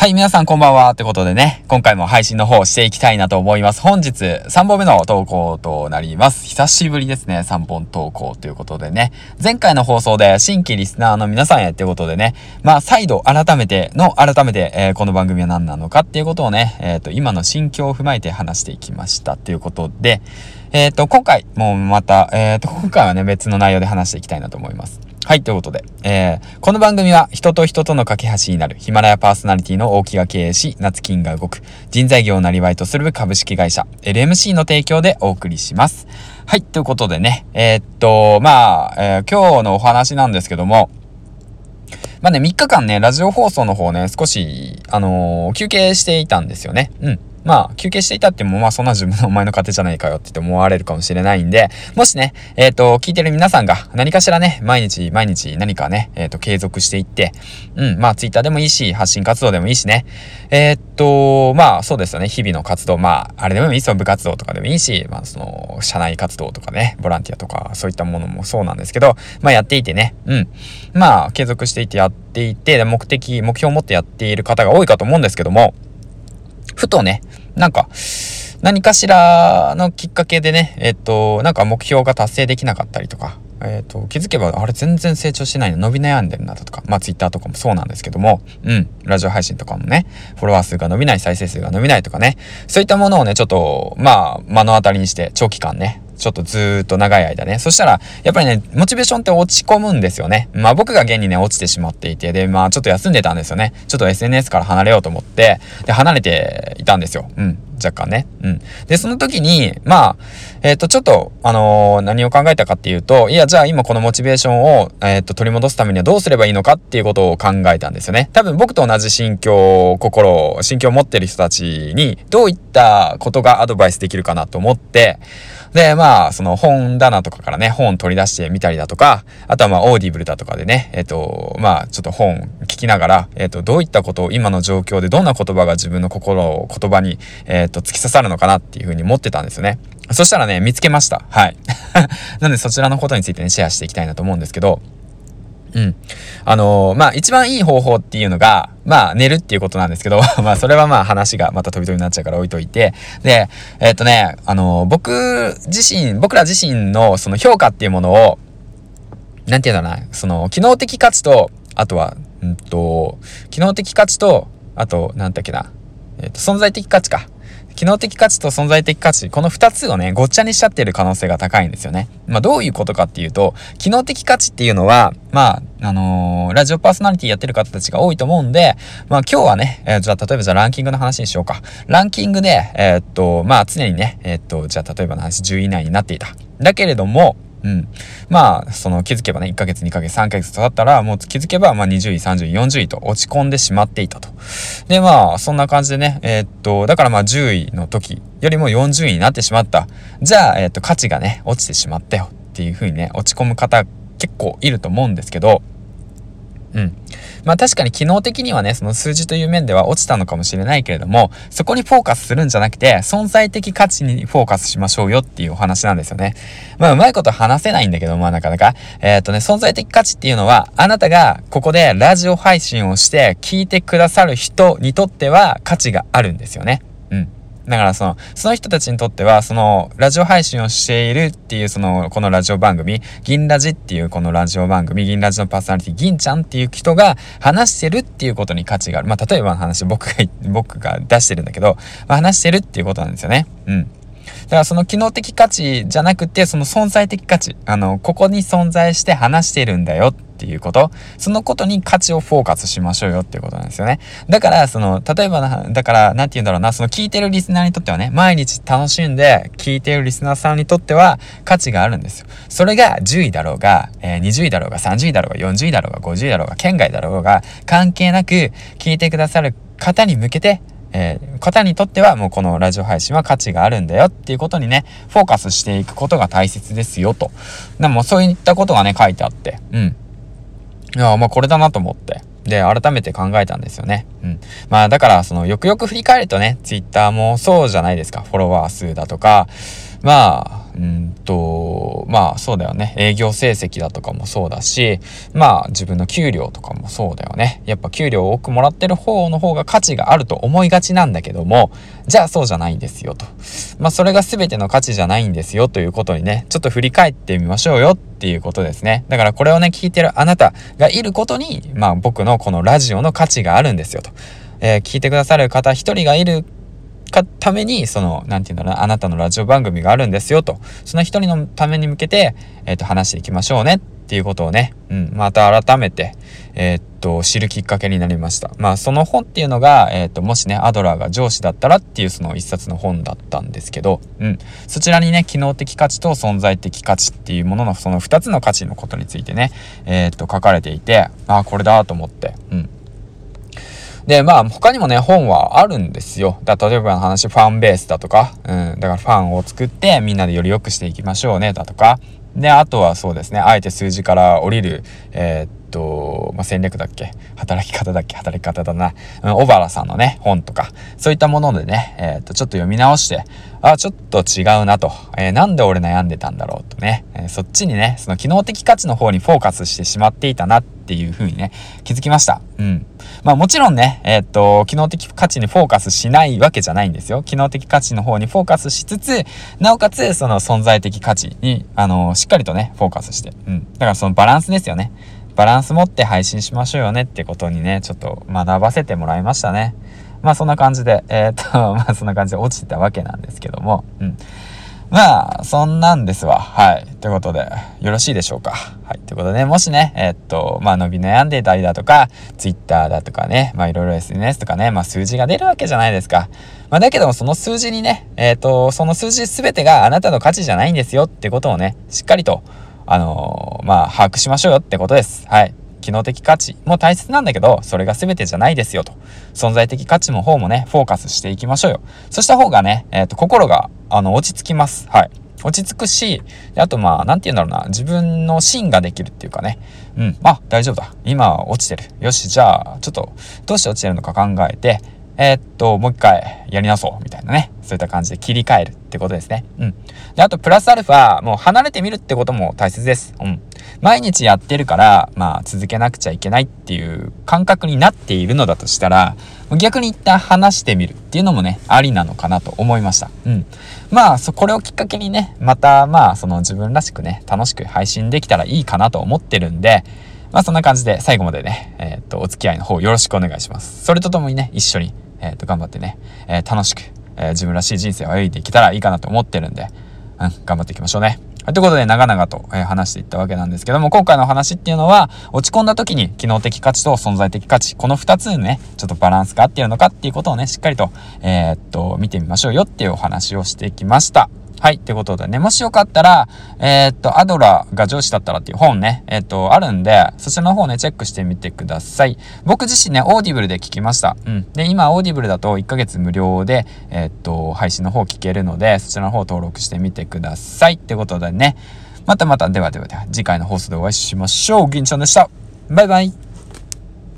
はい、皆さんこんばんは。ってことでね、今回も配信の方していきたいなと思います。本日3本目の投稿となります。久しぶりですね、3本投稿ということでね。前回の放送で新規リスナーの皆さんへってことでね、まあ再度改めての改めて、えー、この番組は何なのかっていうことをね、えっ、ー、と、今の心境を踏まえて話していきましたっていうことで、えっ、ー、と、今回もまた、えっ、と、今回はね、別の内容で話していきたいなと思います。はい、ということで、えー、この番組は人と人との架け橋になるヒマラヤパーソナリティの大木が経営し、夏金が動く人材業をなりわいとする株式会社 LMC の提供でお送りします。はい、ということでね、えー、っと、まあ、えー、今日のお話なんですけども、まあね、3日間ね、ラジオ放送の方ね、少し、あのー、休憩していたんですよね。うん。まあ、休憩していたっても、まあ、そんな自分のお前の勝手じゃないかよって思われるかもしれないんで、もしね、えっ、ー、と、聞いてる皆さんが何かしらね、毎日毎日何かね、えっ、ー、と、継続していって、うん、まあ、ツイッターでもいいし、発信活動でもいいしね、えっ、と、まあ、そうですよね、日々の活動、まあ、あれでもいいですよ、部活動とかでもいいし、まあ、その、社内活動とかね、ボランティアとか、そういったものもそうなんですけど、まあ、やっていてね、うん、まあ、継続していてやっていて、目的、目標を持ってやっている方が多いかと思うんですけども、ふとね、なんか、何かしらのきっかけでね、えっと、なんか目標が達成できなかったりとか、えっ、と、気づけば、あれ全然成長してないの伸び悩んでるなだとか、まあツイッターとかもそうなんですけども、うん、ラジオ配信とかもね、フォロワー数が伸びない、再生数が伸びないとかね、そういったものをね、ちょっと、まあ、目の当たりにして、長期間ね、ちょっとずーっと長い間ね。そしたら、やっぱりね、モチベーションって落ち込むんですよね。まあ僕が現にね、落ちてしまっていて、で、まあちょっと休んでたんですよね。ちょっと SNS から離れようと思って、で、離れていたんですよ。うん。若干ね。うん。で、その時に、まあ、えっ、ー、と、ちょっと、あのー、何を考えたかっていうと、いや、じゃあ今このモチベーションを、えっ、ー、と、取り戻すためにはどうすればいいのかっていうことを考えたんですよね。多分僕と同じ心境、心、心境を持ってる人たちに、どういったことがアドバイスできるかなと思って、で、まあ、その本棚とかからね、本取り出してみたりだとか、あとはまあ、オーディブルだとかでね、えっ、と、まあ、ちょっと本聞きながら、えっ、と、どういったことを今の状況でどんな言葉が自分の心を言葉に、えっ、と、突き刺さるのかなっていうふうに思ってたんですよね。そしたらね、見つけました。はい。なんでそちらのことについてね、シェアしていきたいなと思うんですけど、うん。あのー、まあ、一番いい方法っていうのが、まあ、寝るっていうことなんですけど、まあ、それはまあ、話がまた飛び飛びになっちゃうから置いといて、で、えー、っとね、あのー、僕自身、僕ら自身のその評価っていうものを、なんていうのかな、その、機能的価値と、あとは、うんと、機能的価値と、あと、なんだっけな、えっと、存在的価値か。機能的価値と存在的価値、この2つをね、ごっちゃにしちゃってる可能性が高いんですよね。まあ、どういうことかっていうと、機能的価値っていうのは、まあ、あのー、ラジオパーソナリティやってる方たちが多いと思うんで、まあ今日はね、えー、じゃあ例えばじゃあランキングの話にしようか。ランキングで、えー、っと、まあ常にね、え、っと、じゃあ例えばの話10位以内になっていた。だけれども、うん。まあ、その気づけばね、1ヶ月、2ヶ月、3ヶ月と経ったら、もう気づけば、まあ20位、30位、40位と落ち込んでしまっていたと。で、まあ、そんな感じでね、えー、っと、だからまあ10位の時よりも40位になってしまった。じゃあ、えー、っと、価値がね、落ちてしまったよっていうふうにね、落ち込む方結構いると思うんですけど、うん。まあ確かに機能的にはね、その数字という面では落ちたのかもしれないけれども、そこにフォーカスするんじゃなくて、存在的価値にフォーカスしましょうよっていうお話なんですよね。まあうまいこと話せないんだけど、まあなかなか。えっ、ー、とね、存在的価値っていうのは、あなたがここでラジオ配信をして聞いてくださる人にとっては価値があるんですよね。だからその、その人たちにとっては、その、ラジオ配信をしているっていう、その、このラジオ番組、銀ラジっていうこのラジオ番組、銀ラジのパーソナリティ、銀ちゃんっていう人が話してるっていうことに価値がある。まあ、例えばの話、僕が、僕が出してるんだけど、まあ、話してるっていうことなんですよね。うん。だからその機能的価値じゃなくて、その存在的価値。あの、ここに存在して話してるんだよっっていうこと。そのことに価値をフォーカスしましょうよっていうことなんですよね。だから、その、例えばな、だから、なんて言うんだろうな、その聞いてるリスナーにとってはね、毎日楽しんで聞いてるリスナーさんにとっては価値があるんですよ。それが10位だろうが、えー、20位だろうが、30位だろうが、40位だろうが、50位だろうが、県外だろうが、関係なく聞いてくださる方に向けてえー、方にとってはもうこのラジオ配信は価値があるんだよっていうことにね、フォーカスしていくことが大切ですよと。でもそういったことがね、書いてあって、うん。いや、まあこれだなと思って。で、改めて考えたんですよね。うん。まあだから、その、よくよく振り返るとね、ツイッターもそうじゃないですか。フォロワー数だとか、まあ、うんと、まあそうだよね。営業成績だとかもそうだし、まあ自分の給料とかもそうだよね。やっぱ給料を多くもらってる方の方が価値があると思いがちなんだけども、じゃあそうじゃないんですよと。まあそれが全ての価値じゃないんですよということにね、ちょっと振り返ってみましょうよっていうことですね。だからこれをね、聞いてるあなたがいることに、まあ僕のこのラジオの価値があるんですよと。えー、聞いてくださる方一人がいるかために、その、なんて言うんだろう、あなたのラジオ番組があるんですよと、その一人のために向けて、えっ、ー、と、話していきましょうね。っていうことをね、うん、また改めて、えー、っと、知るきっかけになりました。まあ、その本っていうのが、えー、っと、もしね、アドラーが上司だったらっていうその一冊の本だったんですけど、うん、そちらにね、機能的価値と存在的価値っていうもののその二つの価値のことについてね、えっと、書かれていて、ああ、これだと思って、うん。で、まあ、他にもね、本はあるんですよ。だ例えばの話、ファンベースだとか、うん、だからファンを作ってみんなでより良くしていきましょうね、だとか、で、あとはそうですね、あえて数字から降りる、えー、っと、まあ、戦略だっけ？働き方だっけ？働き方だな。うん、小原さんのね、本とか、そういったものでね、えー、っと、ちょっと読み直して、あ、ちょっと違うなと。えー、なんで俺悩んでたんだろうとね、えそっちにね、その機能的価値の方にフォーカスしてしまっていたなってっていうふうにね、気づきました。うん。まあもちろんね、えー、っと、機能的価値にフォーカスしないわけじゃないんですよ。機能的価値の方にフォーカスしつつ、なおかつ、その存在的価値に、あのー、しっかりとね、フォーカスして。うん。だからそのバランスですよね。バランス持って配信しましょうよねってことにね、ちょっと学ばせてもらいましたね。まあそんな感じで、えー、っと、まあそんな感じで落ちてたわけなんですけども、うん。まあ、そんなんですわ。はい。ということで、よろしいでしょうか。はい。ということで、もしね、えー、っと、まあ、伸び悩んでいたりだとか、Twitter だとかね、まあ、いろいろ SNS とかね、まあ、数字が出るわけじゃないですか。まあ、だけども、その数字にね、えー、っと、その数字すべてがあなたの価値じゃないんですよってことをね、しっかりと、あのー、まあ、把握しましょうよってことです。はい。機能的価値も大切なんだけど、それが全てじゃないですよと。存在的価値の方もね、フォーカスしていきましょうよ。そした方がね、えっ、と、心が、あの、落ち着きます。はい。落ち着くし、あとまあ、なんて言うんだろうな、自分の芯ができるっていうかね。うん。あ、大丈夫だ。今落ちてる。よし、じゃあ、ちょっと、どうして落ちてるのか考えて、えー、っと、もう一回やり直そう、みたいなね。そういった感じで切り替えるってことですね。うん。で、あと、プラスアルファ、もう離れてみるってことも大切です。うん。毎日やってるから、まあ、続けなくちゃいけないっていう感覚になっているのだとしたら、逆に一旦話してみるっていうのもね、ありなのかなと思いました。うん。まあ、そ、これをきっかけにね、また、まあ、その自分らしくね、楽しく配信できたらいいかなと思ってるんで、まあそんな感じで最後までね、えー、っと、お付き合いの方よろしくお願いします。それとともにね、一緒にえっ、ー、と、頑張ってね、えー、楽しく、え、自分らしい人生を歩いていけたらいいかなと思ってるんで、うん、頑張っていきましょうね。はいということで、長々と、え話していったわけなんですけども、今回の話っていうのは、落ち込んだ時に機能的価値と存在的価値、この二つにね、ちょっとバランスが合ってるのかっていうことをね、しっかりと、えー、っと、見てみましょうよっていうお話をしてきました。はい。ってことでね、もしよかったら、えー、っと、アドラーが上司だったらっていう本ね、えー、っと、あるんで、そちらの方ね、チェックしてみてください。僕自身ね、オーディブルで聞きました。うん。で、今、オーディブルだと1ヶ月無料で、えー、っと、配信の方聞けるので、そちらの方登録してみてください。ってことでね、またまた、ではではでは、次回の放送でお会いしましょう。銀ちゃんでした。バイバイ。